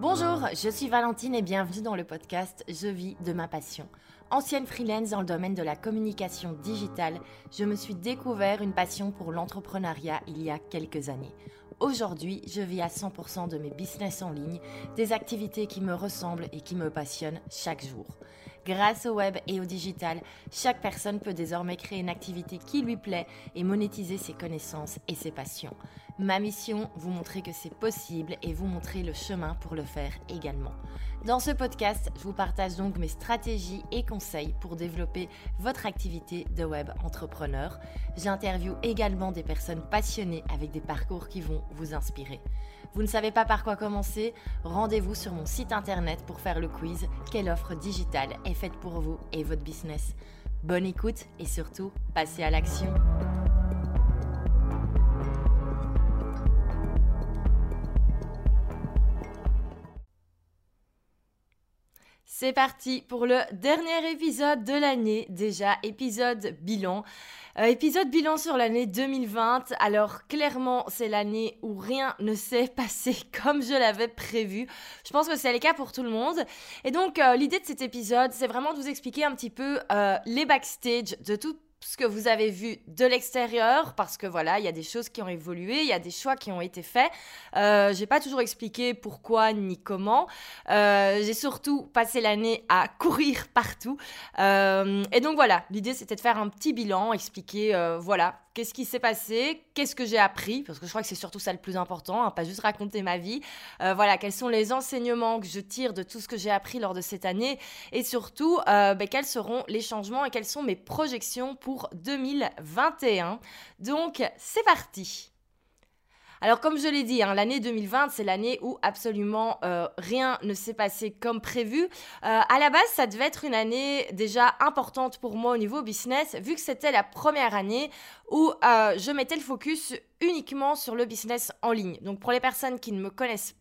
Bonjour, je suis Valentine et bienvenue dans le podcast Je vis de ma passion. Ancienne freelance dans le domaine de la communication digitale, je me suis découvert une passion pour l'entrepreneuriat il y a quelques années. Aujourd'hui, je vis à 100% de mes business en ligne, des activités qui me ressemblent et qui me passionnent chaque jour. Grâce au web et au digital, chaque personne peut désormais créer une activité qui lui plaît et monétiser ses connaissances et ses passions. Ma mission, vous montrer que c'est possible et vous montrer le chemin pour le faire également. Dans ce podcast, je vous partage donc mes stratégies et conseils pour développer votre activité de web entrepreneur. J'interviewe également des personnes passionnées avec des parcours qui vont vous inspirer. Vous ne savez pas par quoi commencer? Rendez-vous sur mon site internet pour faire le quiz. Quelle offre digitale est faite pour vous et votre business? Bonne écoute et surtout, passez à l'action. C'est parti pour le dernier épisode de l'année, déjà épisode bilan. Euh, épisode bilan sur l'année 2020. Alors clairement, c'est l'année où rien ne s'est passé comme je l'avais prévu. Je pense que c'est le cas pour tout le monde. Et donc euh, l'idée de cet épisode, c'est vraiment de vous expliquer un petit peu euh, les backstage de tout ce que vous avez vu de l'extérieur, parce que voilà, il y a des choses qui ont évolué, il y a des choix qui ont été faits. Euh, j'ai pas toujours expliqué pourquoi ni comment. Euh, j'ai surtout passé l'année à courir partout. Euh, et donc voilà, l'idée c'était de faire un petit bilan, expliquer euh, voilà qu'est-ce qui s'est passé, qu'est-ce que j'ai appris, parce que je crois que c'est surtout ça le plus important, hein, pas juste raconter ma vie. Euh, voilà, quels sont les enseignements que je tire de tout ce que j'ai appris lors de cette année, et surtout, euh, ben, quels seront les changements et quelles sont mes projections pour 2021. Donc, c'est parti. Alors comme je l'ai dit, hein, l'année 2020, c'est l'année où absolument euh, rien ne s'est passé comme prévu. Euh, à la base, ça devait être une année déjà importante pour moi au niveau business, vu que c'était la première année où euh, je mettais le focus uniquement sur le business en ligne. Donc pour les personnes qui ne me connaissent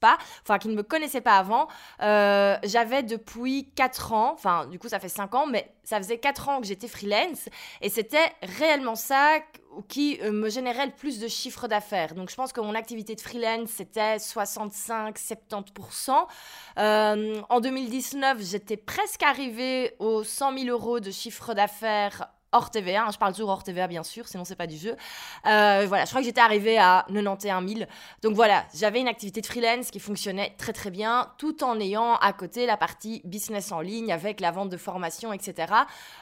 pas, enfin qui ne me connaissaient pas avant, euh, j'avais depuis 4 ans, enfin du coup ça fait 5 ans, mais ça faisait 4 ans que j'étais freelance et c'était réellement ça qui euh, me générait le plus de chiffre d'affaires. Donc je pense que mon activité de freelance c'était 65-70%. Euh, en 2019 j'étais presque arrivée aux 100 000 euros de chiffre d'affaires hors TVA. Hein, je parle toujours hors TVA, bien sûr, sinon c'est pas du jeu. Euh, voilà, je crois que j'étais arrivée à 91 000. Donc voilà, j'avais une activité de freelance qui fonctionnait très très bien, tout en ayant à côté la partie business en ligne avec la vente de formation, etc.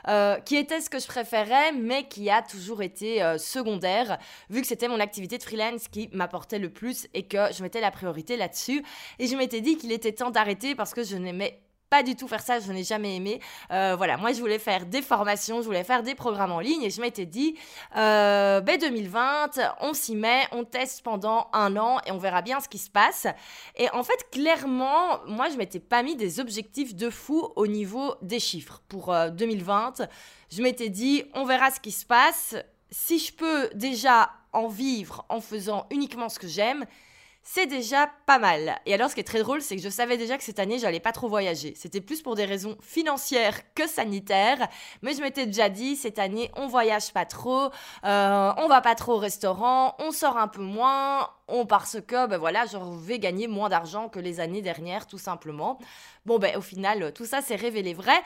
Euh, qui était ce que je préférais, mais qui a toujours été euh, secondaire, vu que c'était mon activité de freelance qui m'apportait le plus et que je mettais la priorité là-dessus. Et je m'étais dit qu'il était temps d'arrêter parce que je n'aimais pas du tout faire ça, je n'ai jamais aimé. Euh, voilà, moi je voulais faire des formations, je voulais faire des programmes en ligne et je m'étais dit, euh, ben 2020, on s'y met, on teste pendant un an et on verra bien ce qui se passe. Et en fait, clairement, moi je m'étais pas mis des objectifs de fou au niveau des chiffres pour 2020. Euh, je m'étais dit, on verra ce qui se passe. Si je peux déjà en vivre en faisant uniquement ce que j'aime, c'est déjà pas mal. Et alors, ce qui est très drôle, c'est que je savais déjà que cette année, j'allais pas trop voyager. C'était plus pour des raisons financières que sanitaires, mais je m'étais déjà dit, cette année, on voyage pas trop, euh, on va pas trop au restaurant, on sort un peu moins, parce que ben voilà, je vais gagner moins d'argent que les années dernières, tout simplement. Bon, ben au final, tout ça s'est révélé vrai.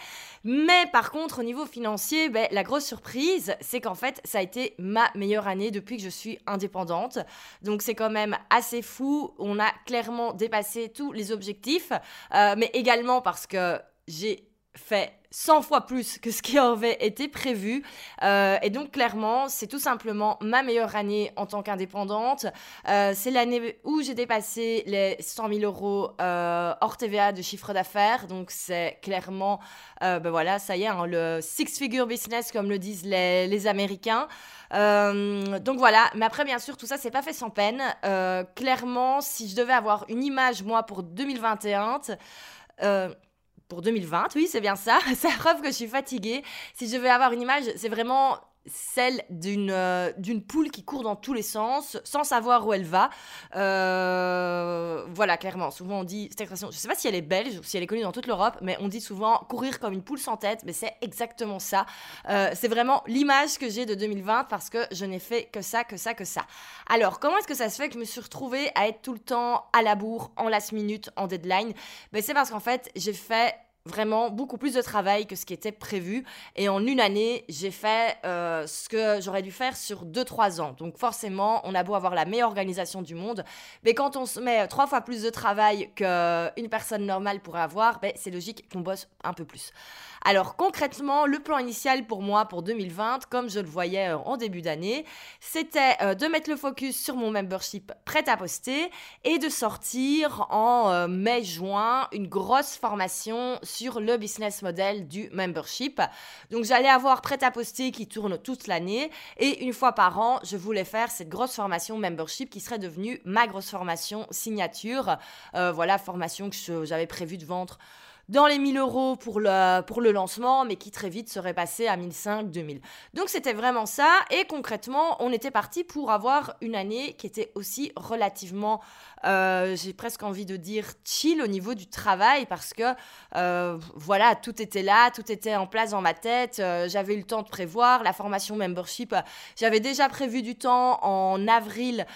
Mais par contre, au niveau financier, ben, la grosse surprise, c'est qu'en fait, ça a été ma meilleure année depuis que je suis indépendante. Donc c'est quand même assez fou. On a clairement dépassé tous les objectifs, euh, mais également parce que j'ai fait 100 fois plus que ce qui avait été prévu. Euh, et donc clairement, c'est tout simplement ma meilleure année en tant qu'indépendante. Euh, c'est l'année où j'ai dépassé les 100 000 euros euh, hors TVA de chiffre d'affaires. Donc c'est clairement, ben voilà, ça y est, hein, le six-figure business comme le disent les, les Américains. donc voilà, mais après bien sûr tout ça c'est pas fait sans peine. clairement, si je devais avoir une image moi pour 2021, pour 2020, oui, c'est bien ça. C'est la preuve que je suis fatiguée. Si je veux avoir une image, c'est vraiment celle d'une euh, d'une poule qui court dans tous les sens sans savoir où elle va. Euh, voilà, clairement. Souvent on dit cette expression, je sais pas si elle est belge ou si elle est connue dans toute l'Europe, mais on dit souvent courir comme une poule sans tête, mais c'est exactement ça. Euh, c'est vraiment l'image que j'ai de 2020 parce que je n'ai fait que ça, que ça, que ça. Alors, comment est-ce que ça se fait que je me suis retrouvée à être tout le temps à la bourre, en last minute, en deadline? Ben, C'est parce qu'en fait, j'ai fait vraiment beaucoup plus de travail que ce qui était prévu. Et en une année, j'ai fait euh, ce que j'aurais dû faire sur 2-3 ans. Donc forcément, on a beau avoir la meilleure organisation du monde, mais quand on se met trois fois plus de travail qu'une personne normale pourrait avoir, ben, c'est logique qu'on bosse un peu plus. Alors concrètement, le plan initial pour moi pour 2020, comme je le voyais euh, en début d'année, c'était euh, de mettre le focus sur mon membership prêt à poster et de sortir en mai-juin une grosse formation le business model du membership. Donc j'allais avoir prêt à poster qui tourne toute l'année et une fois par an, je voulais faire cette grosse formation membership qui serait devenue ma grosse formation signature. voilà, formation que j'avais prévu de vendre dans les 1000 euros pour le, pour le lancement, mais qui très vite serait passé à 1005, 2000. Donc c'était vraiment ça, et concrètement, on était parti pour avoir une année qui était aussi relativement, euh, j'ai presque envie de dire, chill au niveau du travail, parce que euh, voilà, tout était là, tout était en place dans ma tête, euh, j'avais eu le temps de prévoir, la formation membership, j'avais déjà prévu du temps en avril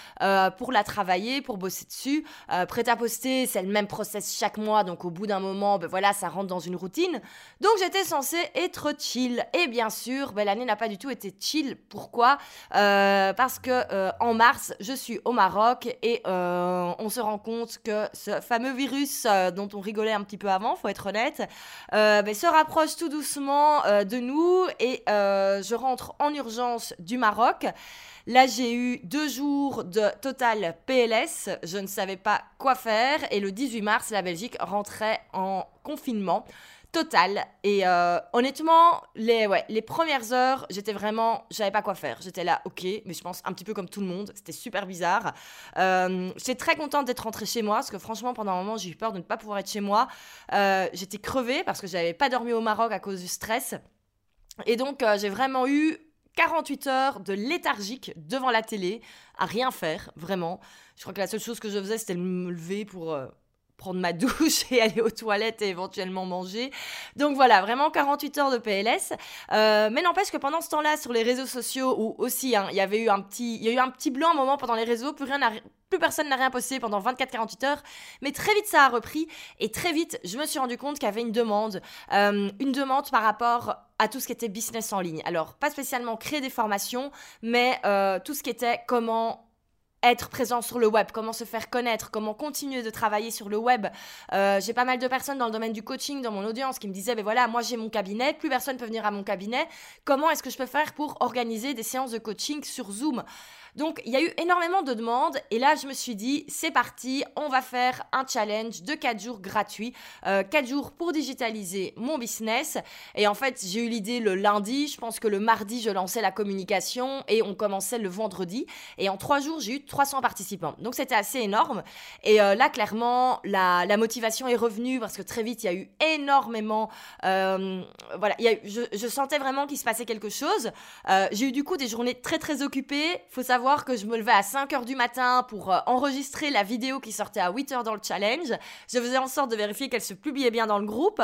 pour la travailler, pour bosser dessus. prêt à poster, c'est le même process chaque mois, donc au bout d'un moment, ben voilà, ça rentre dans une routine. Donc j'étais censée être chill. Et bien sûr, ben, l'année n'a pas du tout été chill. Pourquoi? Parce que en mars, je suis au Maroc et euh, on se rend compte que ce fameux virus dont on rigolait un petit peu avant, faut être honnête, ben, se rapproche tout doucement de nous et je rentre en urgence du Maroc. Là, j'ai eu deux jours de total PLS. Je ne savais pas quoi faire. Et le 18 mars, la Belgique rentrait en confinement total. Et euh, honnêtement, les, ouais, les premières heures, j'étais vraiment, j'avais pas quoi faire. J'étais là, ok, mais je pense un petit peu comme tout le monde. C'était super bizarre. Euh, j'étais très contente d'être rentrée chez moi parce que franchement, pendant un moment, j'ai eu peur de ne pas pouvoir être chez moi. Euh, j'étais crevée parce que j'avais pas dormi au Maroc à cause du stress. Et donc, j'ai vraiment eu 48 heures de léthargique devant la télé, à rien faire, vraiment. Je crois que la seule chose que je faisais, c'était me lever pour euh, prendre ma douche et aller aux toilettes et éventuellement manger. Donc voilà, vraiment 48 heures de PLS. Euh, mais n'empêche que pendant ce temps-là, sur les réseaux sociaux, où aussi, hein, il y avait eu un petit, il y a eu un petit blanc un moment pendant les réseaux, plus rien plus personne n'a rien posté pendant 24-48 heures, mais très vite ça a repris et très vite je me suis rendu compte qu'il y avait une demande, euh, une demande par rapport à tout ce qui était business en ligne. Alors pas spécialement créer des formations, mais euh, tout ce qui était comment être présent sur le web, comment se faire connaître, comment continuer de travailler sur le web. Euh, j'ai pas mal de personnes dans le domaine du coaching, dans mon audience, qui me disaient, ben voilà, moi j'ai mon cabinet, plus personne peut venir à mon cabinet. Comment est-ce que je peux faire pour organiser des séances de coaching sur Zoom? Donc il y a eu énormément de demandes. Et là je me suis dit c'est parti, on va faire un challenge de 4 jours gratuits, euh, 4 jours pour digitaliser mon business. Et en fait j'ai eu l'idée le lundi, je pense que le mardi je lançais la communication et on commençait le vendredi. Et en 3 jours j'ai eu 300 participants. Donc c'était assez énorme. Et euh, là clairement la, la, motivation est revenue parce que très vite il y a eu énormément euh, voilà y a je, je, sentais vraiment qu'il se passait quelque chose. Euh, j'ai eu du coup des journées très très occupées. Faut savoir que je me levais à 5h du matin pour euh, enregistrer la vidéo qui sortait à 8h dans le challenge. Je faisais en sorte de vérifier qu'elle se publiait bien dans le groupe.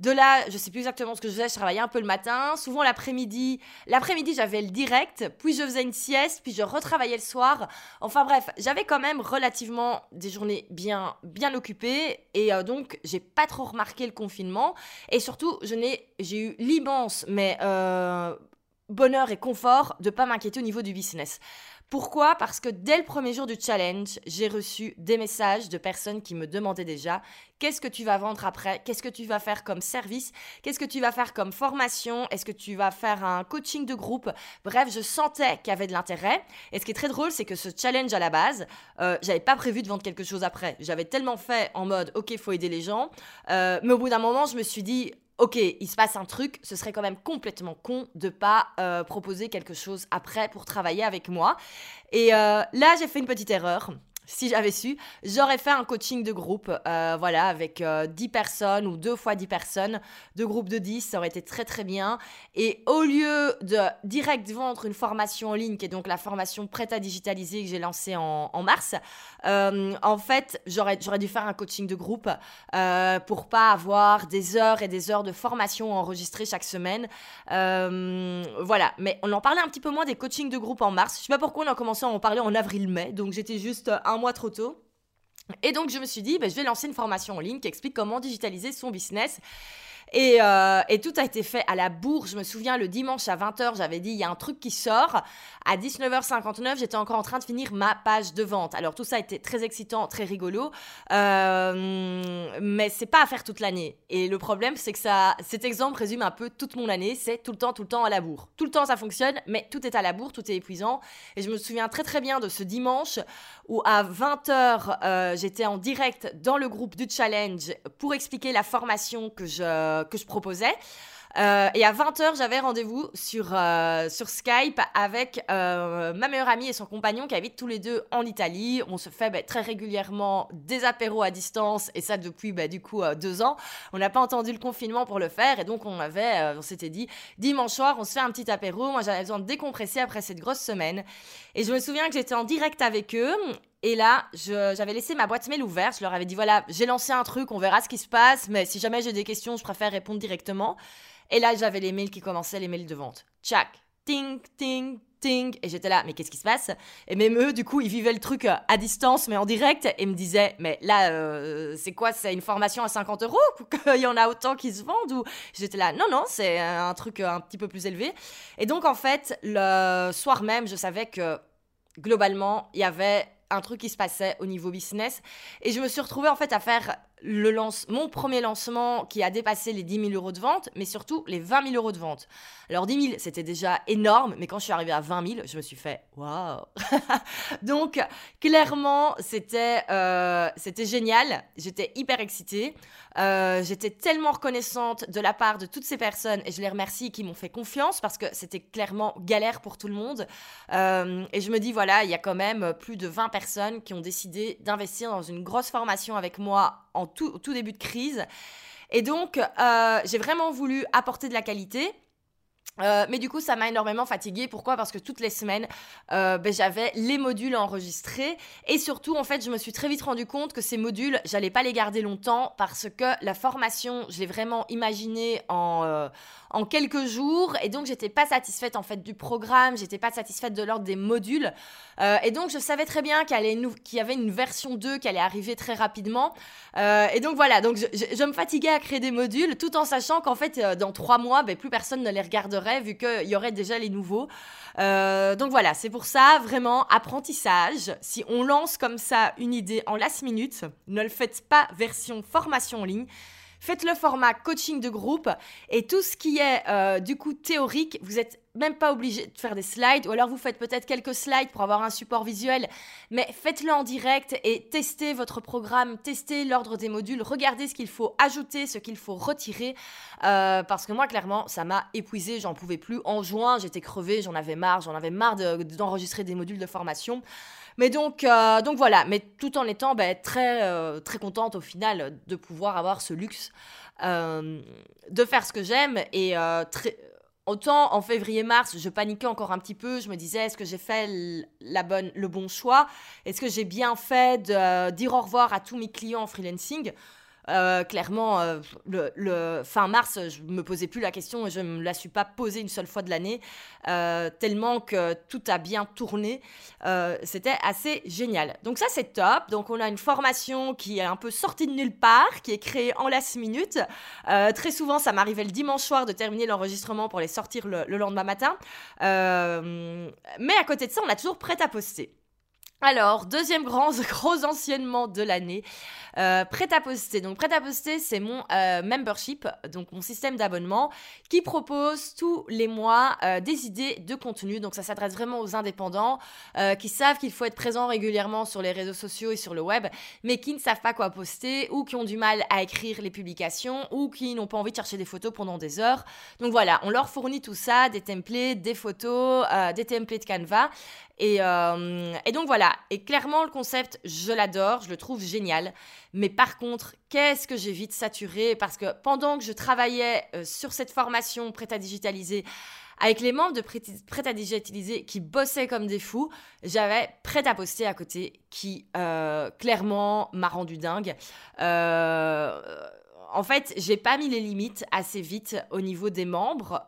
De là, je sais plus exactement ce que je faisais, je travaillais un peu le matin, souvent l'après-midi. L'après-midi, j'avais le direct, puis je faisais une sieste, puis je retravaillais le soir. Enfin bref, j'avais quand même relativement des journées bien bien occupées et euh, donc j'ai pas trop remarqué le confinement et surtout, je n'ai j'ai eu l'immense mais euh, bonheur et confort de pas m'inquiéter au niveau du business. Pourquoi? Parce que dès le premier jour du challenge, j'ai reçu des messages de personnes qui me demandaient déjà qu'est-ce que tu vas vendre après, qu'est-ce que tu vas faire comme service, qu'est-ce que tu vas faire comme formation, est-ce que tu vas faire un coaching de groupe? Bref, je sentais qu'il y avait de l'intérêt. Et ce qui est très drôle, c'est que ce challenge à la base, euh, j'avais pas prévu de vendre quelque chose après. J'avais tellement fait en mode ok, faut aider les gens, euh, mais au bout d'un moment, je me suis dit ok, il se passe un truc, ce serait quand même complètement con de pas euh, proposer quelque chose après pour travailler avec moi. Et euh, là, j'ai fait une petite erreur. si j'avais su, j'aurais fait un coaching de groupe, euh, voilà, avec 10 euh, personnes ou deux fois 10 personnes, deux groupes de 10, ça aurait été très très bien. Et au lieu de direct vendre une formation en ligne, qui est donc la formation prête à digitaliser que j'ai lancée en, mars, euh, en fait, j'aurais dû faire un coaching de groupe pour pas avoir des heures et des heures de formation enregistrées chaque semaine. voilà, mais on en parlait un petit peu moins des coachings de groupe en mars. Je sais pas pourquoi on a commencé à en parler en avril-mai, donc j'étais juste un mois trop tôt. Et donc je me suis dit, bah, je vais lancer une formation en ligne qui explique comment digitaliser son business. Euh, et, tout a été fait à la bourre. Je me souviens, le dimanche à 20h, j'avais dit, il y a un truc qui sort. À 19h59, j'étais encore en train de finir ma page de vente. Alors tout ça a été très excitant, très rigolo. Euh, mais c'est pas à faire toute l'année. Et le problème, c'est que ça, cet exemple résume un peu toute mon année. C'est tout le temps, tout le temps à la bourre. Tout le temps, ça fonctionne, mais tout est à la bourre, tout est épuisant. Et je me souviens très très bien de ce dimanche où à 20h, euh, j'étais en direct dans le groupe du challenge pour expliquer la formation que je, que je proposais. Euh, et à 20h, j'avais rendez-vous sur, euh, sur Skype avec euh, ma meilleure amie et son compagnon qui habitent tous les deux en Italie. On se fait bah, très régulièrement des apéros à distance et ça depuis bah, du coup deux ans. On n'a pas entendu le confinement pour le faire et donc on avait, on s'était dit dimanche soir, on se fait un petit apéro. Moi, j'avais besoin de décompresser après cette grosse semaine. Et je me souviens que j'étais en direct avec eux et là, j'avais laissé ma boîte mail ouverte. Je leur avais dit voilà, j'ai lancé un truc, on verra ce qui se passe, mais si jamais j'ai des questions, je préfère répondre directement. Et là, j'avais les mails qui commençaient, les mails de vente. Tchac, ting, ting, ting. Et j'étais là, mais qu'est-ce qui se passe? Et même eux, du coup, ils vivaient le truc euh, à distance, mais en direct, et me disaient, mais là, euh, c'est quoi? C'est une formation à 50 euros? Qu'il y en a autant qui se vendent? Ou j'étais là, non, non, c'est un truc euh, un petit peu plus élevé. Et donc, en fait, le soir même, je savais que globalement, il y avait un truc qui se passait au niveau business. Et je me suis retrouvée en fait à faire le lance, mon premier lancement qui a dépassé les 10 000 euros de vente, mais surtout les 20 000 euros de vente. Alors 10 000, c'était déjà énorme, mais quand je suis arrivée à 20 000, je me suis fait waouh. Donc clairement, c'était euh, c'était génial. J'étais hyper excitée. Euh, j'étais tellement reconnaissante de la part de toutes ces personnes et je les remercie qui m'ont fait confiance parce que c'était clairement galère pour tout le monde. Euh, et je me dis voilà, il y a quand même plus de 20 personnes qui ont décidé d'investir dans une grosse formation avec moi en tout, tout début de crise. Et donc, j'ai vraiment voulu apporter de la qualité euh, mais du coup, ça m'a énormément fatiguée. Pourquoi? Parce que toutes les semaines, euh, ben, j'avais les modules enregistrés. Et surtout, en fait, je me suis très vite rendu compte que ces modules, j'allais pas les garder longtemps parce que la formation, je l'ai vraiment imaginée en, euh, en quelques jours. Et donc, j'étais pas satisfaite, en fait, du programme. J'étais pas satisfaite de l'ordre des modules. et donc, je savais très bien qu'il y avait une version 2 qui allait arriver très rapidement. et donc, voilà. Donc, je, je, me fatiguais à créer des modules tout en sachant qu'en fait, dans trois mois, ben, plus personne ne les regarderait vu qu'il y aurait déjà les nouveaux. Euh, donc voilà, c'est pour ça, vraiment, apprentissage. Si on lance comme ça une idée en last minute, ne le faites pas version formation en ligne. Faites le format coaching de groupe et tout ce qui est euh, du coup théorique, vous êtes même pas obligé de faire des slides ou alors vous faites peut-être quelques slides pour avoir un support visuel, mais faites-le en direct et testez votre programme, testez l'ordre des modules, regardez ce qu'il faut ajouter, ce qu'il faut retirer, euh, parce que moi clairement ça m'a épuisé, j'en pouvais plus. En juin j'étais crevée, j'en avais marre, j'en avais marre d'enregistrer des modules de formation. Mais donc, euh, donc voilà, mais tout en étant ben, très, euh, très contente au final de pouvoir avoir ce luxe de faire ce que j'aime. Et très, autant en février-mars, je paniquais encore un petit peu. Je me disais, est-ce que j'ai fait la bonne, le bon choix? Est-ce que j'ai bien fait de dire au revoir à tous mes clients en freelancing? Euh, clairement, euh, le, fin mars, je me posais plus la question et je ne me la suis pas posée une seule fois de l'année, euh, tellement que tout a bien tourné. C'était assez génial. Donc ça, c'est top. Donc on a une formation qui est un peu sortie de nulle part, qui est créée en last minute. très souvent, ça m'arrivait le dimanche soir de terminer l'enregistrement pour les sortir le, le lendemain matin. mais à côté de ça, on a toujours prêt à poster. Alors, deuxième grand, gros anciennement de l'année, euh, prêt à poster. Donc, prêt à poster, c'est mon euh, membership, donc mon système d'abonnement, qui propose tous les mois euh, des idées de contenu. Donc, ça s'adresse vraiment aux indépendants qui savent qu'il faut être présent régulièrement sur les réseaux sociaux et sur le web, mais qui ne savent pas quoi poster ou qui ont du mal à écrire les publications ou qui n'ont pas envie de chercher des photos pendant des heures. Donc voilà, on leur fournit tout ça, des templates, des photos, des templates Canva Et, euh, et, donc voilà, et clairement le concept, je l'adore, je le trouve génial. Mais par contre, qu'est-ce que j'ai vite saturé? Parce que pendant que je travaillais euh, sur cette formation prête à digitaliser, avec les membres de Prêt à digitaliser qui bossaient comme des fous, j'avais Prêt à poster à côté qui euh, clairement m'a rendu dingue. En fait, j'ai pas mis les limites assez vite au niveau des membres.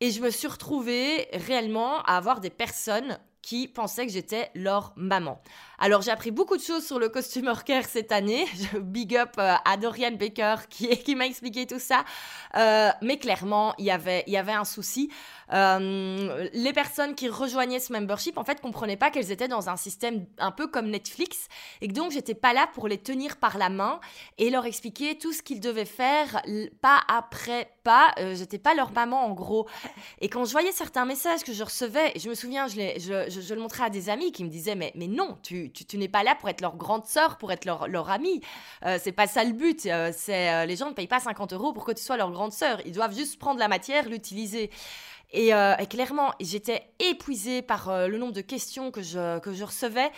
Et je me suis retrouvée réellement à avoir des personnes qui pensaient que j'étais leur maman. Alors j'ai appris beaucoup de choses sur le costume care cette année. Big up euh, à Dorian Baker qui, m'a expliqué tout ça. Euh, mais clairement, il y avait un souci. Euh, les personnes qui rejoignaient ce membership, en fait, comprenaient pas qu'elles étaient dans un système un peu comme Netflix et que donc j'étais pas là pour les tenir par la main et leur expliquer tout ce qu'ils devaient faire, pas après pas. j'étais pas leur maman en gros. Et quand je voyais certains messages que je recevais, je me souviens, je, je, je, le montrais à des amis qui me disaient mais, mais non, tu, tu, n'es pas là pour être leur grande sœur, pour être leur, leur amie. Euh, c'est pas ça le but. Euh, c'est euh, les gens ne payent pas 50 euros pour que tu sois leur grande sœur. Ils doivent juste prendre la matière, l'utiliser. Et, clairement, j'étais épuisée par le nombre de questions que je, que je recevais.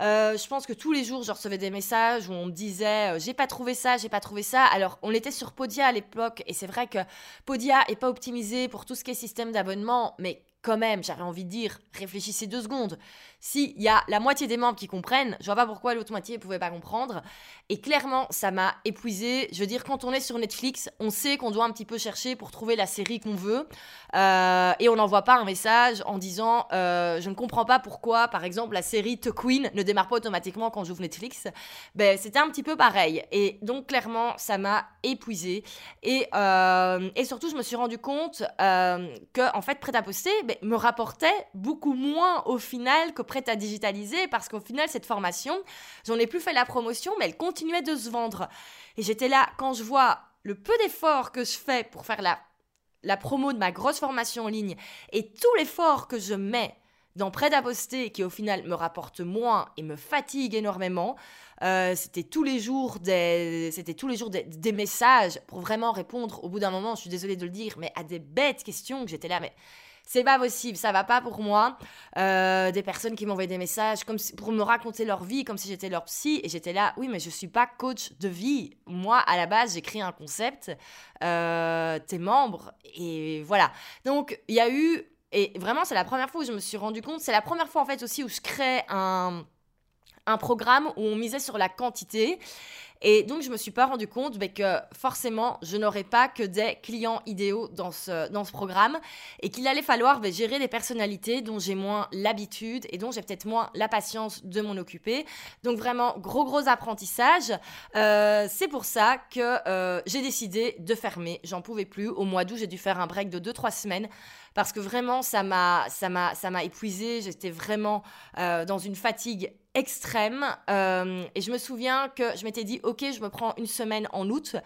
je pense que tous les jours, je recevais des messages où on me disait j'ai pas trouvé ça, j'ai pas trouvé ça. Alors, on était sur Podia à l'époque et c'est vrai que Podia est pas optimisé pour tout ce qui est système d'abonnement, mais quand même, j'avais envie de dire, réfléchissez deux secondes. S'il y a la moitié des membres qui comprennent, je vois pas pourquoi l'autre moitié ne pouvait pas comprendre. Et clairement, ça m'a épuisé. Je veux dire, quand on est sur Netflix, on sait qu'on doit un petit peu chercher pour trouver la série qu'on veut. Euh, et on n'envoie pas un message en disant euh, Je ne comprends pas pourquoi, par exemple, la série The Queen ne démarre pas automatiquement quand j'ouvre Netflix. Ben, c'était un petit peu pareil. Et donc, clairement, ça m'a épuisé. Et, euh, et surtout, je me suis rendu compte que, en fait, prêt à poster ben, me rapportait beaucoup moins au final que à digitaliser parce qu'au final, cette formation, j'en ai plus fait la promotion, mais elle continuait de se vendre. Et j'étais là, quand je vois le peu d'efforts que je fais pour faire la, la promo de ma grosse formation en ligne et tout l'effort que je mets dans Prêt à qui au final me rapporte moins et me fatigue énormément. Euh, c'était tous les jours des c'était tous les jours des, des, messages pour vraiment répondre au bout d'un moment je suis désolée de le dire mais à des bêtes questions que j'étais là mais c'est pas possible, ça va pas pour moi. Euh, des personnes qui m'envoyaient des messages comme pour me raconter leur vie, comme si j'étais leur psy, et j'étais là, oui, mais je suis pas coach de vie. Moi, à la base, j'ai créé un concept, euh, tes membres, et voilà. Donc, il y a eu, et vraiment, c'est la première fois où je me suis rendu compte, c'est la première fois en fait aussi où je crée un un programme où on misait sur la quantité. Et donc, je me suis pas rendu compte que forcément, je n'aurais pas que des clients idéaux dans ce, dans ce programme et qu'il allait falloir ben, gérer des personnalités dont j'ai moins l'habitude et dont j'ai peut-être moins la patience de m'en occuper. Donc, vraiment, gros, gros apprentissage. Euh, c'est pour ça que euh, j'ai décidé de fermer. J'en pouvais plus. Au mois d'août, j'ai dû faire un break de 2-3 semaines parce que vraiment, ça m'a, ça épuisé. J'étais vraiment euh, dans une fatigue extrême. Euh, et je me souviens que je m'étais dit, ok, je me prends une semaine en août.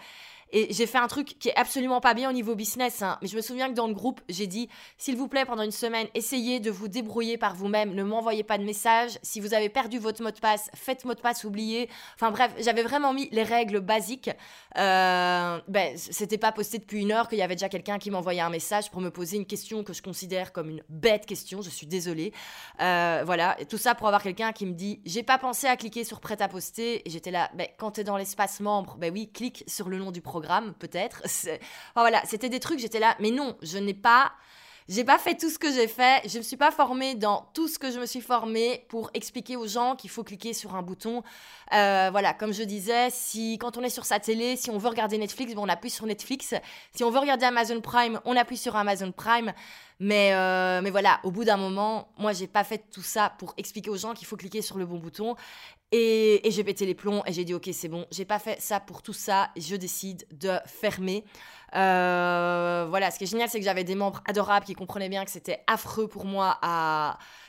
Et j'ai fait un truc qui est absolument pas bien au niveau business, hein. mais je me souviens que dans le groupe, j'ai dit s'il vous plaît, pendant une semaine, essayez de vous débrouiller par vous-même, ne m'envoyez pas de messages. Si vous avez perdu votre mot de passe, faites mot de passe oublié. Enfin bref, j'avais vraiment mis les règles basiques. Euh, ben, c'était pas posté depuis une heure qu'il y avait déjà quelqu'un qui m'envoyait un message pour me poser une question que je considère comme une bête question. Je suis désolée. Euh, voilà, tout ça pour avoir quelqu'un qui me dit j'ai pas pensé à cliquer sur prêt à poster. Et j'étais là, ben, quand tu es dans l'espace membre, ben oui, clique sur le nom du programme peut-être. Voilà, c'était des trucs, j'étais là, mais non, je n'ai pas j'ai pas fait tout ce que j'ai fait, je me suis pas formée dans tout ce que je me suis formée pour expliquer aux gens qu'il faut cliquer sur un bouton. Euh, voilà, comme je disais, si quand on est sur sa télé, si on veut regarder Netflix, bon, on appuie sur Netflix. Si on veut regarder Amazon Prime, on appuie sur Amazon Prime. Mais, euh, mais voilà, au bout d'un moment, moi, j'ai pas fait tout ça pour expliquer aux gens qu'il faut cliquer sur le bon bouton. Et, et j'ai pété les plombs et j'ai dit, ok, c'est bon, j'ai pas fait ça pour tout ça, je décide de fermer. Euh, voilà, ce qui est génial, c'est que j'avais des membres adorables qui comprenaient bien que c'était affreux pour moi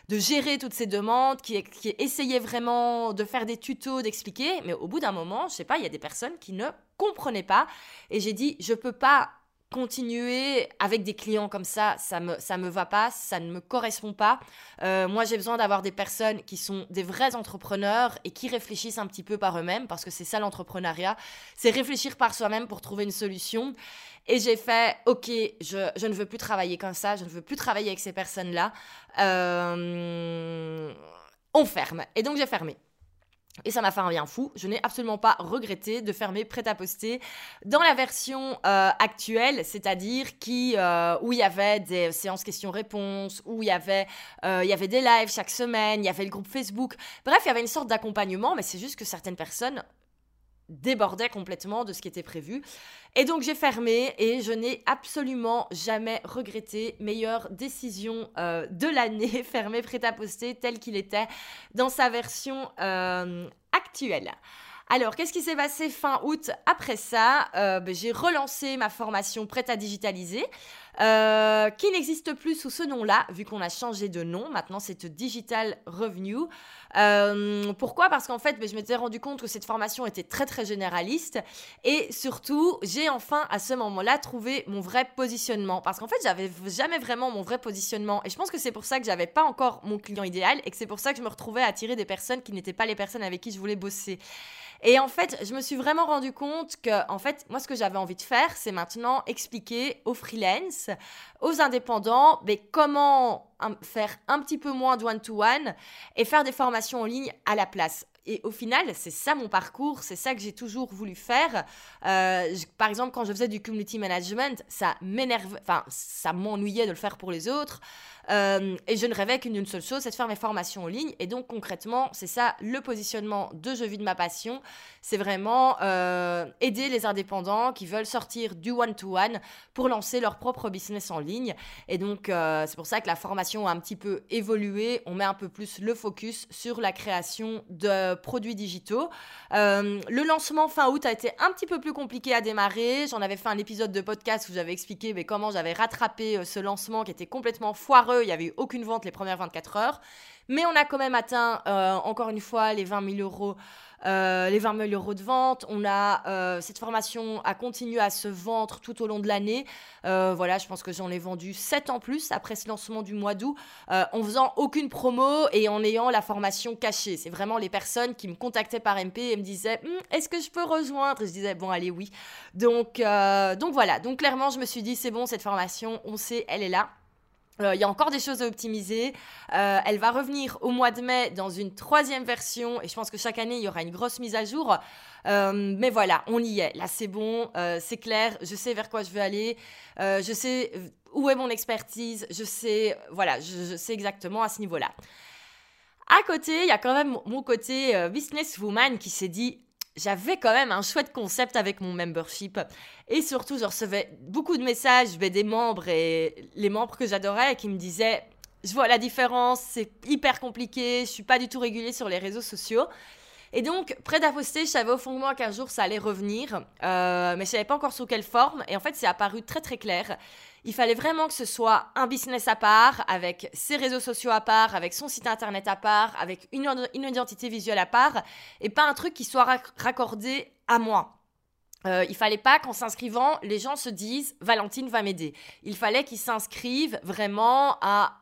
de gérer toutes ces demandes, qui, qui essayaient vraiment de faire des tutos, d'expliquer. Mais au bout d'un moment, je sais pas, il y a des personnes qui ne comprenaient pas. Et j'ai dit, je peux pas continuer avec des clients comme ça, ça me, ça me va pas, ça ne me correspond pas. Euh, moi, j'ai besoin d'avoir des personnes qui sont des vrais entrepreneurs et qui réfléchissent un petit peu par eux-mêmes, parce que c'est ça l'entrepreneuriat, c'est réfléchir par soi-même pour trouver une solution. Et j'ai fait, ok, je, je, ne veux plus travailler comme ça, je ne veux plus travailler avec ces personnes-là. Euh, on ferme. Et donc j'ai fermé. Et ça m'a fait un bien fou. Je n'ai absolument pas regretté de fermer prêt à poster dans la version euh, actuelle, c'est-à-dire qui euh, où il y avait des séances questions-réponses, où il y avait il y avait des lives chaque semaine, il y avait le groupe Facebook. Bref, il y avait une sorte d'accompagnement, mais c'est juste que certaines personnes débordait complètement de ce qui était prévu. Et donc j'ai fermé et je n'ai absolument jamais regretté. Meilleure décision euh, de l'année, fermé prêt à poster tel qu'il était dans sa version euh, actuelle. Alors, qu'est-ce qui s'est passé fin août après ça? Euh, ben, J'ai relancé ma formation prête à digitaliser. Euh, qui n'existe plus sous ce nom-là, vu qu'on a changé de nom. Maintenant, c'est Digital Revenue. Euh, pourquoi? Parce qu'en fait, ben, je m'étais rendu compte que cette formation était très très généraliste et surtout, j'ai enfin à ce moment-là trouvé mon vrai positionnement. Parce qu'en fait, j'avais jamais vraiment mon vrai positionnement et je pense que c'est pour ça que j'avais pas encore mon client idéal et que c'est pour ça que je me retrouvais à attirer des personnes qui n'étaient pas les personnes avec qui je voulais bosser. Et en fait, je me suis vraiment rendu compte que, en fait, moi, ce que j'avais envie de faire, c'est maintenant expliquer aux freelance, aux indépendants, mais comment faire un petit peu moins de one-to-one et faire des formations en ligne à la place. Et au final, c'est ça mon parcours, c'est ça que j'ai toujours voulu faire. Euh, par exemple, quand je faisais du community management, ça m'énervait, enfin, ça m'ennuyait de le faire pour les autres. Euh, et je ne rêvais qu'une seule chose, c'est de faire mes formations en ligne. Et donc concrètement, c'est ça le positionnement de Je vis de ma passion. C'est vraiment euh, aider les indépendants qui veulent sortir du one-to-one pour lancer leur propre business en ligne. Et donc euh, c'est pour ça que la formation a un petit peu évolué. On met un peu plus le focus sur la création de produits digitaux. le lancement fin août a été un petit peu plus compliqué à démarrer. J'en avais fait un épisode de podcast où j'avais expliqué mais, comment j'avais rattrapé ce lancement qui était complètement foireux il n'y avait eu aucune vente les premières 24 heures. Mais on a quand même atteint, euh, encore une fois, les 20 000 euros. Euh, les 20 000 euros de vente. On a euh, cette formation a continué à se vendre tout au long de l'année. voilà, je pense que j'en ai vendu 7 en plus après ce lancement du mois d'août, en faisant aucune promo et en ayant la formation cachée. C'est vraiment les personnes qui me contactaient par MP et me disaient hum, Est-ce que je peux rejoindre? Et je disais Bon, allez, oui. Donc, donc voilà. Donc clairement, je me suis dit C'est bon, cette formation, on sait, elle est là. Euh, il y a encore des choses à optimiser. Euh, elle va revenir au mois de mai dans une troisième version et je pense que chaque année il y aura une grosse mise à jour. Euh, mais voilà, on y est. Là c'est bon, c'est clair. Je sais vers quoi je veux aller. je sais où est mon expertise. Je sais, voilà, je, je sais exactement à ce niveau-là. À côté, il y a quand même mon côté businesswoman qui s'est dit j'avais quand même un chouette concept avec mon membership. Et surtout, je recevais beaucoup de messages des membres et les membres que j'adorais qui me disaient Je vois la différence, c'est hyper compliqué, je suis pas du tout régulier sur les réseaux sociaux. Et donc, près d'Aposté, je savais au fond de moi qu'un jour ça allait revenir, euh, mais je savais pas encore sous quelle forme. Et en fait, c'est apparu très très clair. Il fallait vraiment que ce soit un business à part, avec ses réseaux sociaux à part, avec son site internet à part, avec une, identité visuelle à part, et pas un truc qui soit raccordé à moi. Euh, il fallait pas qu'en s'inscrivant, les gens se disent Valentine va m'aider. Il fallait qu'ils s'inscrivent vraiment à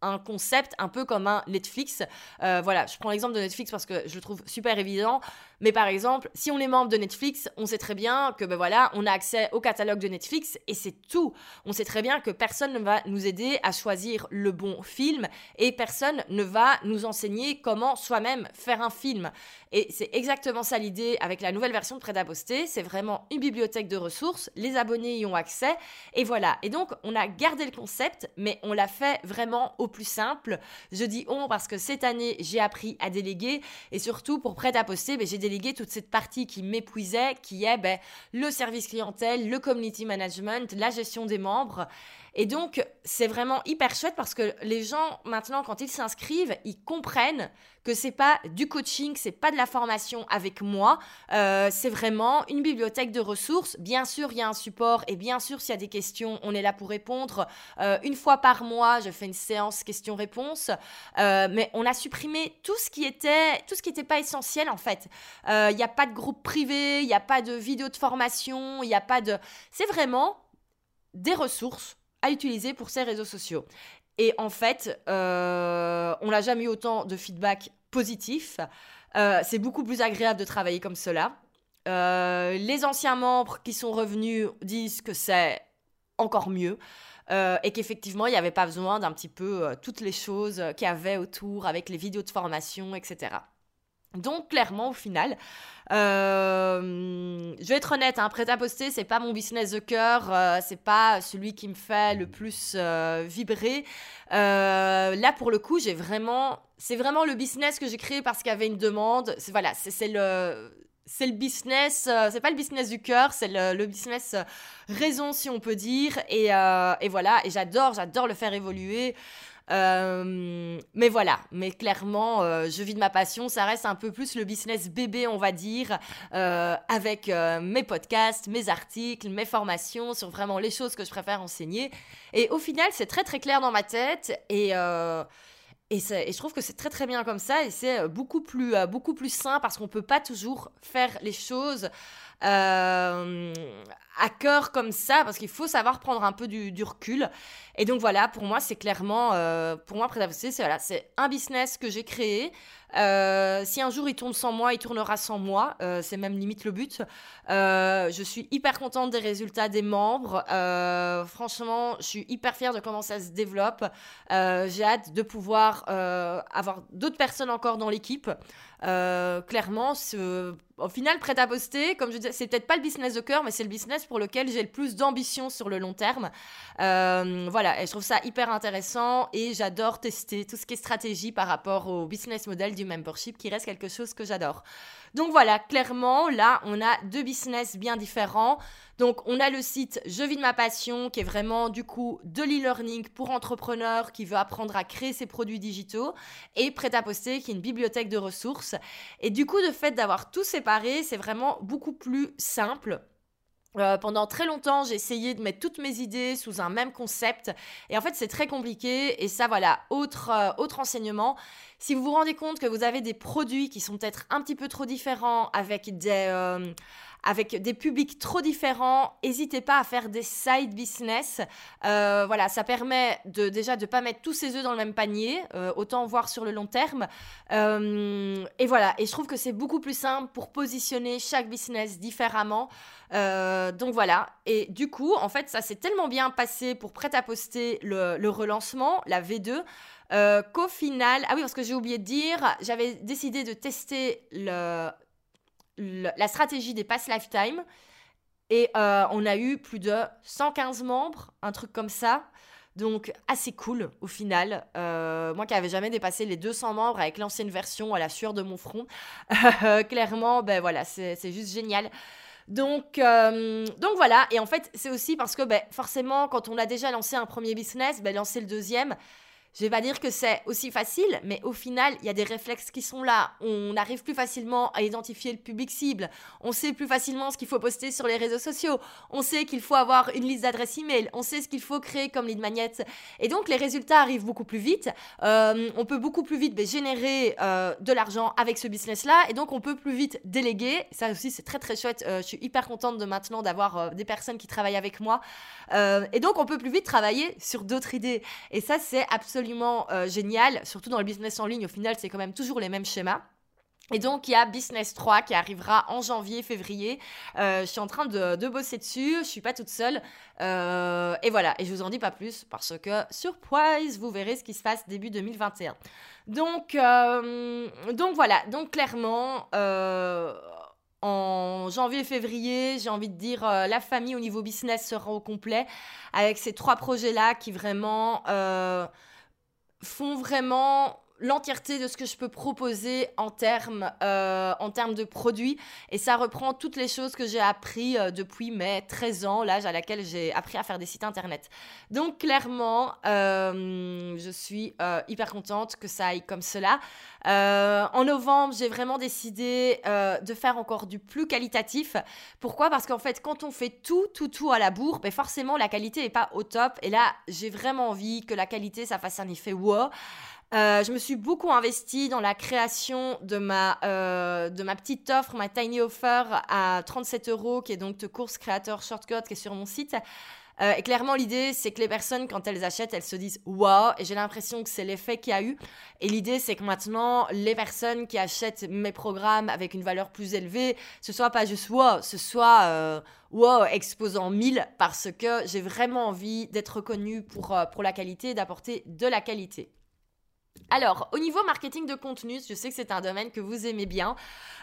un concept un peu comme un Netflix. Euh, voilà, je prends l'exemple de Netflix parce que je le trouve super évident. Mais par exemple, si on est membre de Netflix, on sait très bien que ben voilà, on a accès au catalogue de Netflix et c'est tout. On sait très bien que personne ne va nous aider à choisir le bon film et personne ne va nous enseigner comment soi-même faire un film. Et c'est exactement ça l'idée avec la nouvelle version de Prêt à poster. C'est vraiment une bibliothèque de ressources. Les abonnés y ont accès et voilà. Et donc, on a gardé le concept, mais on l'a fait vraiment au plus simple. Je dis on parce que cette année, j'ai appris à déléguer et surtout pour Prêt à poster, ben, j'ai délégué toute cette partie qui m'épuisait, qui est ben, le service clientèle, le community management, la gestion des membres. Et donc, c'est vraiment hyper chouette parce que les gens, maintenant, quand ils s'inscrivent, ils comprennent que c'est pas du coaching, c'est pas de la formation avec moi, euh, c'est vraiment une bibliothèque de ressources. Bien sûr, il y a un support et bien sûr, s'il y a des questions, on est là pour répondre. Euh, une fois par mois, je fais une séance questions-réponses, euh, mais on a supprimé tout ce qui était, tout ce qui n'était pas essentiel en fait. Il n'y a pas de groupe privé, il n'y a pas de vidéo de formation, il n'y a pas de. C'est vraiment des ressources à utiliser pour ces réseaux sociaux. Et en fait, euh, on n'a jamais eu autant de feedback positif. Euh, c'est beaucoup plus agréable de travailler comme cela. Euh, les anciens membres qui sont revenus disent que c'est encore mieux. et qu'effectivement, il n'y avait pas besoin d'un petit peu toutes les choses qu'il y avait autour avec les vidéos de formation, etc. Donc clairement au final, euh, je vais être honnête, hein, prêt à poster, c'est pas mon business de cœur, euh, c'est pas celui qui me fait le plus euh, vibrer. là pour le coup, j'ai vraiment, c'est vraiment le business que j'ai créé parce qu'il y avait une demande. C'est voilà, c'est le business, c'est pas le business du cœur, c'est le, business raison si on peut dire. Et, et voilà, et j'adore, j'adore le faire évoluer. Euh, mais voilà, mais clairement, euh, je vis de ma passion. Ça reste un peu plus le business bébé, on va dire, euh, avec mes podcasts, mes articles, mes formations sur vraiment les choses que je préfère enseigner. Et au final, c'est très très clair dans ma tête et et, je trouve que c'est très très bien comme ça et c'est beaucoup plus, beaucoup plus sain parce qu'on peut pas toujours faire les choses à cœur comme ça, parce qu'il faut savoir prendre un peu du, recul. Et donc voilà, pour moi, c'est clairement, euh, pour moi, Prêt c'est voilà, un business que j'ai créé. Euh, si un jour il tourne sans moi, il tournera sans moi. c'est même limite le but. je suis hyper contente des résultats des membres. franchement, je suis hyper fière de comment ça se développe. j'ai hâte de pouvoir avoir d'autres personnes encore dans l'équipe. Clairement, ce au final, prêt à poster, comme je disais, c'est peut-être pas le business de cœur, mais c'est le business pour lequel j'ai le plus d'ambition sur le long terme. Euh, voilà, et je trouve ça hyper intéressant et j'adore tester tout ce qui est stratégie par rapport au business model du membership, qui reste quelque chose que j'adore. Donc voilà, clairement, là, on a deux business bien différents. Donc, on a le site Je vis de ma passion, qui est vraiment du coup de l'e-learning pour entrepreneurs qui veut apprendre à créer ses produits digitaux, et Prêt à poster, qui est une bibliothèque de ressources. Et du coup, le fait d'avoir tout séparé, c'est vraiment beaucoup plus simple. Euh, pendant très longtemps, j'ai essayé de mettre toutes mes idées sous un même concept. Et en fait, c'est très compliqué. Et ça, voilà, autre, euh, autre enseignement. Si vous vous rendez compte que vous avez des produits qui sont peut-être un petit peu trop différents, avec des, euh, avec des publics trop différents, n'hésitez pas à faire des side business. Euh, voilà, ça permet de, déjà de ne pas mettre tous ses œufs dans le même panier, euh, autant voir sur le long terme. et voilà, et je trouve que c'est beaucoup plus simple pour positionner chaque business différemment. donc voilà, et du coup, en fait, ça s'est tellement bien passé pour prêt à poster le, le relancement, la V2. Euh, qu'au final, ah oui, parce que j'ai oublié de dire, j'avais décidé de tester le, la stratégie des Pass Lifetime. Et euh, on a eu plus de 115 membres, un truc comme ça. Donc assez cool au final. Euh, moi qui n'avais jamais dépassé les 200 membres avec l'ancienne version à la sueur de mon front. clairement, ben voilà, c'est juste génial. Donc, donc voilà, et en fait c'est aussi parce que ben, forcément quand on a déjà lancé un premier business, ben, lancer le deuxième, je vais pas dire que c'est aussi facile, mais au final, il y a des réflexes qui sont là. On arrive plus facilement à identifier le public cible. On sait plus facilement ce qu'il faut poster sur les réseaux sociaux. On sait qu'il faut avoir une liste d'adresses email. On sait ce qu'il faut créer comme lead magnet. Et donc, les résultats arrivent beaucoup plus vite. Euh, on peut beaucoup plus vite ben, générer euh, de l'argent avec ce business-là. Et donc, on peut plus vite déléguer. Ça aussi, c'est très, très chouette. Euh, je suis hyper contente de maintenant d'avoir des personnes qui travaillent avec moi. et donc, on peut plus vite travailler sur d'autres idées. Et ça, c'est absolument absolument euh, génial, surtout dans le business en ligne, au final, c'est quand même toujours les mêmes schémas. Et donc, il y a Business 3 qui arrivera en janvier, février. Euh, je suis en train de, bosser dessus. Je suis pas toute seule. Euh, et voilà. Et je vous en dis pas plus parce que, surprise, vous verrez ce qui se passe début 2021. Donc, donc voilà. Donc, clairement, en janvier-février, j'ai envie de dire, euh, la famille au niveau business sera au complet avec ces trois projets-là qui vraiment euh, font vraiment l'entièreté de ce que je peux proposer en termes euh, en termes de produits. Et ça reprend toutes les choses que j'ai appris euh, depuis mes 13 ans l'âge à laquelle j'ai appris à faire des sites internet. Donc clairement euh, je suis hyper contente que ça aille comme cela. En novembre j'ai vraiment décidé de faire encore du plus qualitatif. Pourquoi? Parce qu'en fait quand on fait tout tout tout à la bourre ben forcément la qualité n'est pas au top. Et là j'ai vraiment envie que la qualité ça fasse un effet wow euh, je me suis beaucoup investie dans la création de ma, euh, de ma petite offre, ma tiny offer à 37 euros, qui est donc de course créateur shortcut qui est sur mon site. Euh, et clairement, l'idée, c'est que les personnes, quand elles achètent, elles se disent waouh. Et j'ai l'impression que c'est l'effet qu'il y a eu. Et l'idée, c'est que maintenant, les personnes qui achètent mes programmes avec une valeur plus élevée, ce soit pas juste wow, ce soit euh, wow, exposant 1000, parce que j'ai vraiment envie d'être reconnue pour, euh, pour la qualité, d'apporter de la qualité. Alors, au niveau marketing de contenu, je sais que c'est un domaine que vous aimez bien.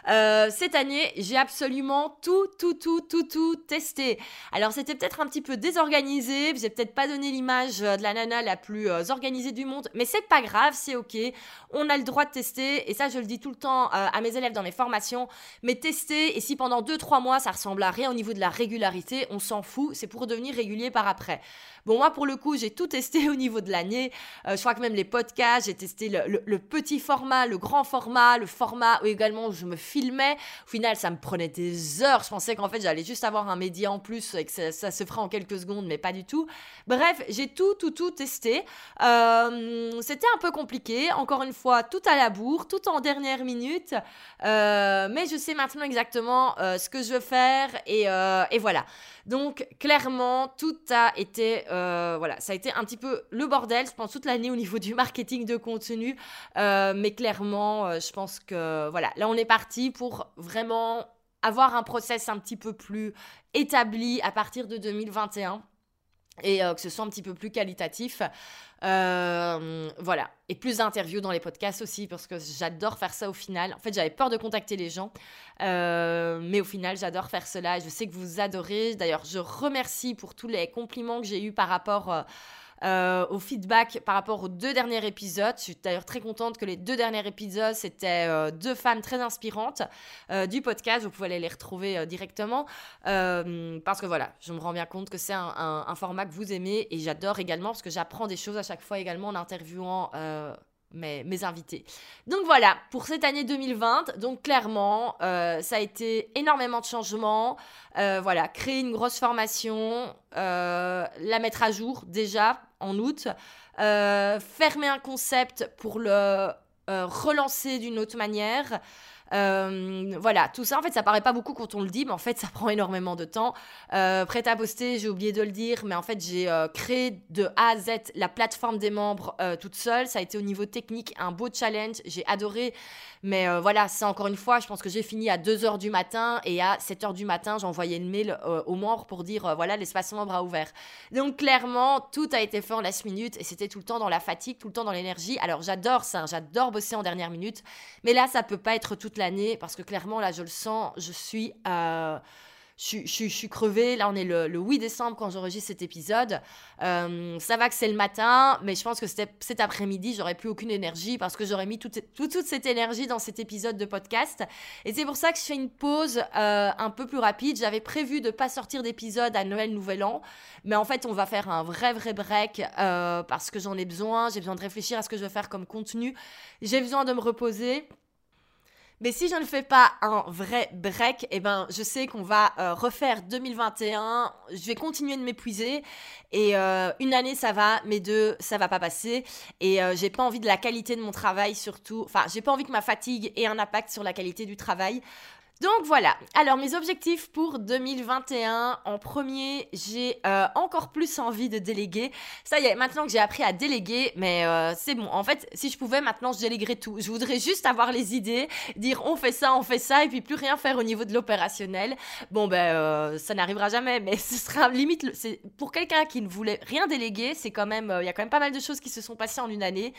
Euh, cette année, j'ai absolument tout, tout, tout, tout, tout testé. Alors, c'était peut-être un petit peu désorganisé. J'ai peut-être pas donné l'image euh, de la nana la plus euh, organisée du monde, mais c'est pas grave, c'est ok. On a le droit de tester, et ça, je le dis tout le temps à mes élèves dans mes formations. Mais tester, et si pendant 2-3 mois, ça ressemble à rien au niveau de la régularité, on s'en fout. C'est pour devenir régulier par après. Bon, moi, pour le coup, j'ai tout testé au niveau de l'année. je crois que même les podcasts, j'ai testé le, le, petit format, le grand format, le format où également je me filmais. Au final, ça me prenait des heures. Je pensais qu'en fait, j'allais juste avoir un média en plus et que ça, se ferait en quelques secondes, mais pas du tout. Bref, j'ai tout, tout, tout testé. Euh, c'était un peu compliqué. Encore une fois, tout à la bourre, tout en dernière minute. Euh, mais je sais maintenant exactement euh, ce que je veux faire et, et voilà. Donc clairement, tout a été, voilà, ça a été un petit peu le bordel, je pense, toute l'année au niveau du marketing de contenu. mais clairement, je pense que, voilà, là on est parti pour vraiment avoir un process un petit peu plus établi à partir de 2021 et que ce soit un petit peu plus qualitatif. Euh, voilà. Et plus d'interviews dans les podcasts aussi, parce que j'adore faire ça au final. En fait, j'avais peur de contacter les gens, euh, mais au final, j'adore faire cela. Je sais que vous adorez. D'ailleurs, je remercie pour tous les compliments que j'ai eus par rapport... Euh, euh, au feedback par rapport aux deux derniers épisodes. Je suis d'ailleurs très contente que les deux derniers épisodes, c'était euh, deux femmes très inspirantes euh, du podcast. Vous pouvez aller les retrouver directement. parce que voilà, je me rends bien compte que c'est un, un, format que vous aimez et j'adore également parce que j'apprends des choses à chaque fois également en interviewant mes, invités. Donc voilà, pour cette année 2020, donc clairement, euh, ça a été énormément de changements. Euh, voilà, créer une grosse formation, euh, la mettre à jour déjà en août, fermer un concept pour le relancer d'une autre manière. Euh, voilà, tout ça, en fait, ça paraît pas beaucoup quand on le dit, mais en fait, ça prend énormément de temps. Euh, prêt à poster, j'ai oublié de le dire, mais en fait, j'ai euh, créé de A à Z la plateforme des membres toute seule. Ça a été au niveau technique un beau challenge. J'ai adoré. Mais voilà, c'est encore une fois, je pense que j'ai fini à 2h du matin et à 7h du matin, j'ai envoyé le mail aux membres pour dire voilà, l'espace membre a ouvert. Donc clairement, tout a été fait en last minute et c'était tout le temps dans la fatigue, tout le temps dans l'énergie. Alors j'adore ça, j'adore bosser en dernière minute, mais là, ça peut pas être toute l'année parce que clairement, là, je le sens, je suis. Euh, je, suis crevée. Là, on est le, 8 décembre quand j'enregistre cet épisode. Euh, ça va que c'est le matin, mais je pense que cet après-midi, j'aurais plus aucune énergie parce que j'aurais mis toute, toute, cette énergie dans cet épisode de podcast. Et c'est pour ça que je fais une pause euh, un peu plus rapide. J'avais prévu de pas sortir d'épisode à Noël, Nouvel An, mais en fait, on va faire un vrai, vrai break parce que j'en ai besoin. J'ai besoin de réfléchir à ce que je veux faire comme contenu. J'ai besoin de me reposer. Mais si je ne fais pas un vrai break, eh ben, je sais qu'on va euh, refaire 2021. Je vais continuer de m'épuiser. Et euh, une année, ça va, mais deux, ça va pas passer. Et euh, j'ai pas envie de la qualité de mon travail, surtout. Enfin, j'ai pas envie que ma fatigue ait un impact sur la qualité du travail. Donc voilà, alors mes objectifs pour 2021, en premier, j'ai euh, encore plus envie de déléguer. Ça y est, maintenant que j'ai appris à déléguer, mais euh, c'est bon. En fait, si je pouvais, maintenant je déléguerais tout. Je voudrais juste avoir les idées, dire on fait ça, on fait ça, et puis plus rien faire au niveau de l'opérationnel. Bon ben, euh, ça n'arrivera jamais, mais ce sera limite, pour quelqu'un qui ne voulait rien déléguer, c'est quand même, il y a quand même pas mal de choses qui se sont passées en une année.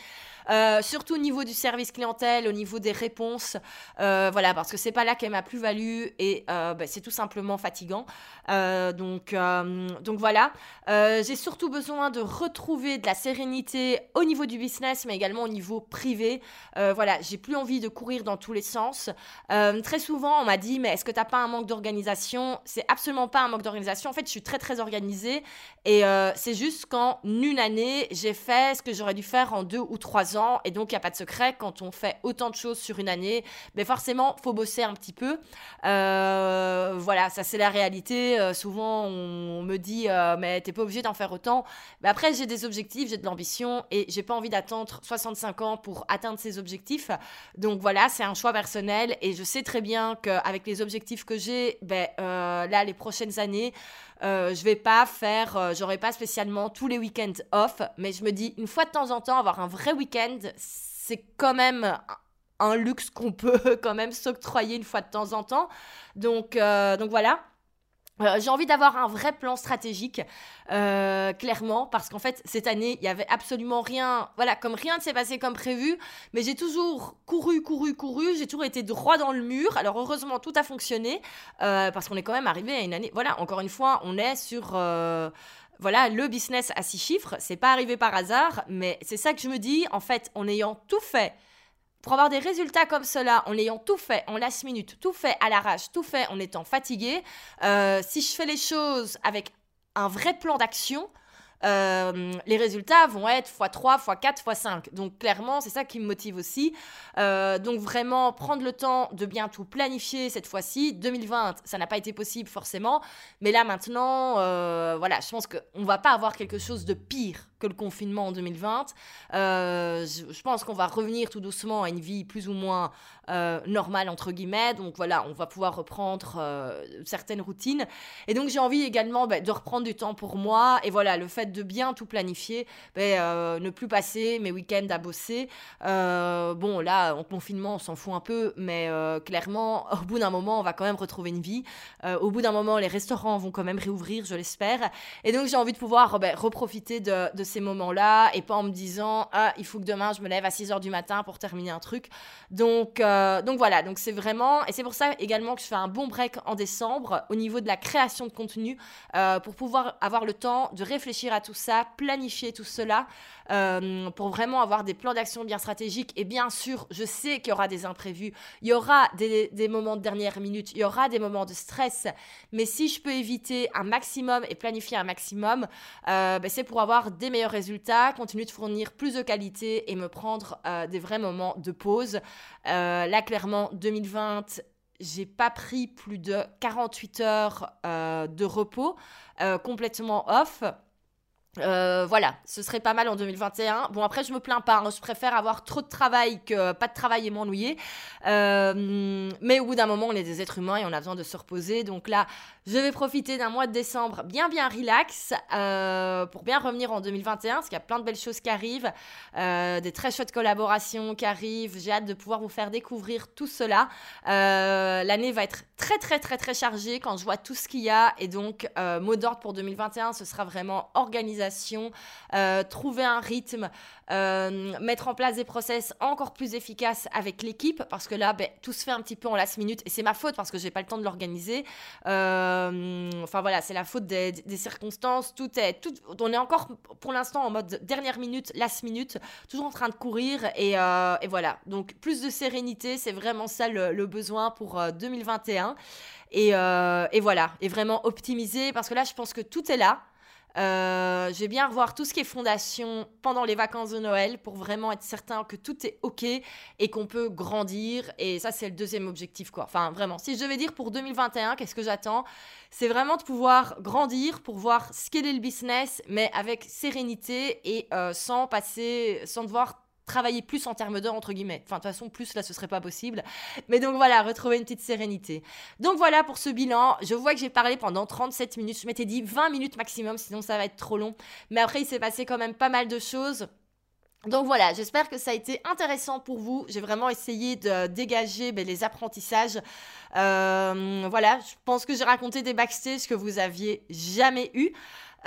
surtout au niveau du service clientèle, au niveau des réponses, voilà, parce que c'est pas là qu'est ma plus-value et euh, bah, c'est tout simplement fatigant. Euh, donc, euh, donc voilà, j'ai surtout besoin de retrouver de la sérénité au niveau du business, mais également au niveau privé. voilà, j'ai plus envie de courir dans tous les sens. très souvent, on m'a dit, mais est-ce que tu n'as pas un manque d'organisation? C'est absolument pas un manque d'organisation. En fait, je suis très très organisée et c'est juste qu'en une année, j'ai fait ce que j'aurais dû faire en deux ou trois ans. Et donc, il n'y a pas de secret, quand on fait autant de choses sur une année, mais forcément, faut bosser un petit peu. Veux. voilà, ça c'est la réalité. souvent, on, me dit, mais t'es pas obligé d'en faire autant. Mais après, j'ai des objectifs, j'ai de l'ambition et j'ai pas envie d'attendre 65 ans pour atteindre ces objectifs. Donc voilà, c'est un choix personnel et je sais très bien qu'avec les objectifs que j'ai, ben, là, les prochaines années, euh, je vais pas faire, euh, j'aurai pas spécialement tous les week-ends off, mais je me dis une fois de temps en temps avoir un vrai week-end, c'est quand même un luxe qu'on peut quand même s'octroyer une fois de temps en temps. Donc, euh, donc voilà. Euh, j'ai envie d'avoir un vrai plan stratégique, euh, clairement, parce qu'en fait, cette année, il y avait absolument rien, voilà, comme rien ne s'est passé comme prévu, mais j'ai toujours couru, couru, couru, j'ai toujours été droit dans le mur. Alors, heureusement, tout a fonctionné, parce qu'on est quand même arrivé à une année, voilà, encore une fois, on est sur voilà, le business à six chiffres, c'est pas arrivé par hasard, mais c'est ça que je me dis, en fait, en ayant tout fait, pour avoir des résultats comme cela, en ayant tout fait en last minute, tout fait à l'arrache, tout fait en étant fatigué, euh, si je fais les choses avec un vrai plan d'action, euh, les résultats vont être x3, x4, x5. Donc clairement, c'est ça qui me motive aussi. Euh, donc vraiment, prendre le temps de bien tout planifier cette fois-ci. 2020, ça n'a pas été possible forcément. Mais là maintenant, voilà, je pense qu'on ne va pas avoir quelque chose de pire que le confinement en 2020. Euh, je, pense qu'on va revenir tout doucement à une vie plus ou moins euh, normale, entre guillemets. Donc voilà, on va pouvoir reprendre euh, certaines routines. Et donc j'ai envie également bah, de reprendre du temps pour moi. Et voilà, le fait de bien tout planifier, bah, ne plus passer mes week-ends à bosser. bon, là, en confinement, on s'en fout un peu, mais clairement, au bout d'un moment, on va quand même retrouver une vie. au bout d'un moment, les restaurants vont quand même réouvrir, je l'espère. Et donc j'ai envie de pouvoir bah, reprofiter de, de ces moments-là et pas en me disant ah il faut que demain je me lève à 6 heures du matin pour terminer un truc. Donc euh, donc voilà, donc c'est vraiment et c'est pour ça également que je fais un bon break en décembre au niveau de la création de contenu euh, pour pouvoir avoir le temps de réfléchir à tout ça, planifier tout cela euh, pour vraiment avoir des plans d'action bien stratégiques. Et bien sûr, je sais qu'il y aura des imprévus, il y aura des, moments de dernière minute, il y aura des moments de stress, mais si je peux éviter un maximum et planifier un maximum, ben c'est pour avoir des meilleurs résultats, continuer de fournir plus de qualité et me prendre euh, des vrais moments de pause. Euh, là, clairement, 2020, j'ai pas pris plus de 48 heures euh, de repos complètement off. Voilà, ce serait pas mal en 2021. Bon, après, je me plains pas. Hein. Je préfère avoir trop de travail que pas de travail et m'ennuyer. Mais au bout d'un moment, on est des êtres humains et on a besoin de se reposer. Donc là, je vais profiter d'un mois de décembre bien, bien relax euh, pour bien revenir en 2021 parce qu'il y a plein de belles choses qui arrivent, des très chouettes collaborations qui arrivent. J'ai hâte de pouvoir vous faire découvrir tout cela. L'année va être très, très, très, très chargée quand je vois tout ce qu'il y a. Et donc, mot d'ordre pour 2021, ce sera vraiment organisation euh, trouver un rythme, euh, mettre en place des process encore plus efficaces avec l'équipe, parce que là, ben, tout se fait un petit peu en last minute, et c'est ma faute parce que j'ai pas le temps de l'organiser. Euh, enfin voilà, c'est la faute des, circonstances. Tout est, tout, on est encore pour l'instant en mode dernière minute, last minute, toujours en train de courir, et, et voilà. Donc plus de sérénité, c'est vraiment ça le, besoin pour 2021. Et, et, voilà, et vraiment optimiser, parce que là, je pense que tout est là. Euh, je vais bien revoir tout ce qui est fondation pendant les vacances de Noël pour vraiment être certain que tout est OK et qu'on peut grandir. Et ça, c'est le deuxième objectif, quoi. Enfin, vraiment. Si je devais dire pour 2021, qu'est-ce que j'attends? C'est vraiment de pouvoir grandir pour voir scaler le business, mais avec sérénité et euh, sans passer, sans devoir travailler plus en termes d'heures, entre guillemets. Enfin, de toute façon, plus là, ce serait pas possible. Mais donc voilà, retrouver une petite sérénité. Donc voilà pour ce bilan. Je vois que j'ai parlé pendant 37 minutes. Je m'étais dit 20 minutes maximum, sinon ça va être trop long. Mais après, il s'est passé quand même pas mal de choses. Donc voilà, j'espère que ça a été intéressant pour vous. J'ai vraiment essayé de dégager ben, les apprentissages. Euh, voilà, je pense que j'ai raconté des backstage que vous aviez jamais eu.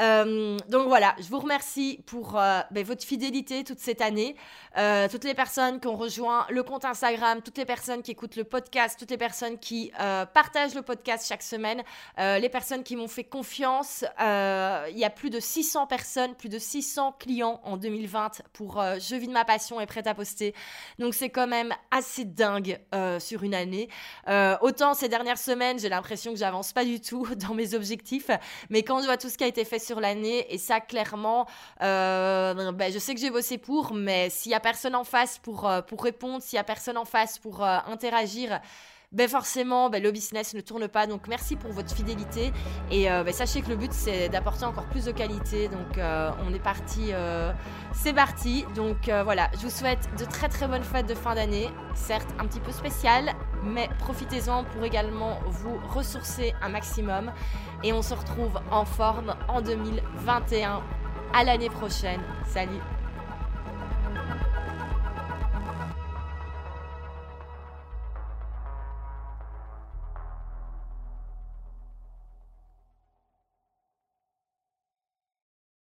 Euh, donc voilà, je vous remercie pour euh, ben, votre fidélité toute cette année. Euh, toutes les personnes qui ont rejoint le compte Instagram, toutes les personnes qui écoutent le podcast, toutes les personnes qui partagent le podcast chaque semaine, les personnes qui m'ont fait confiance. Il y a plus de 600 personnes, plus de 600 clients en 2020 pour Je vis de ma passion et prête à poster. Donc c'est quand même assez dingue sur une année. autant ces dernières semaines, j'ai l'impression que j'avance pas du tout dans mes objectifs, mais quand je vois tout ce qui a été fait l'année et ça clairement euh, ben, je sais que j'ai bossé pour mais s'il y a personne en face pour, euh, pour répondre s'il y a personne en face pour euh, interagir ben forcément, ben le business ne tourne pas. Donc merci pour votre fidélité. Et ben sachez que le but, c'est d'apporter encore plus de qualité. Donc on est parti. C'est parti. Donc voilà, je vous souhaite de très très bonnes fêtes de fin d'année. Certes, un petit peu spécial, mais profitez-en pour également vous ressourcer un maximum. Et on se retrouve en forme en 2021. À l'année prochaine. Salut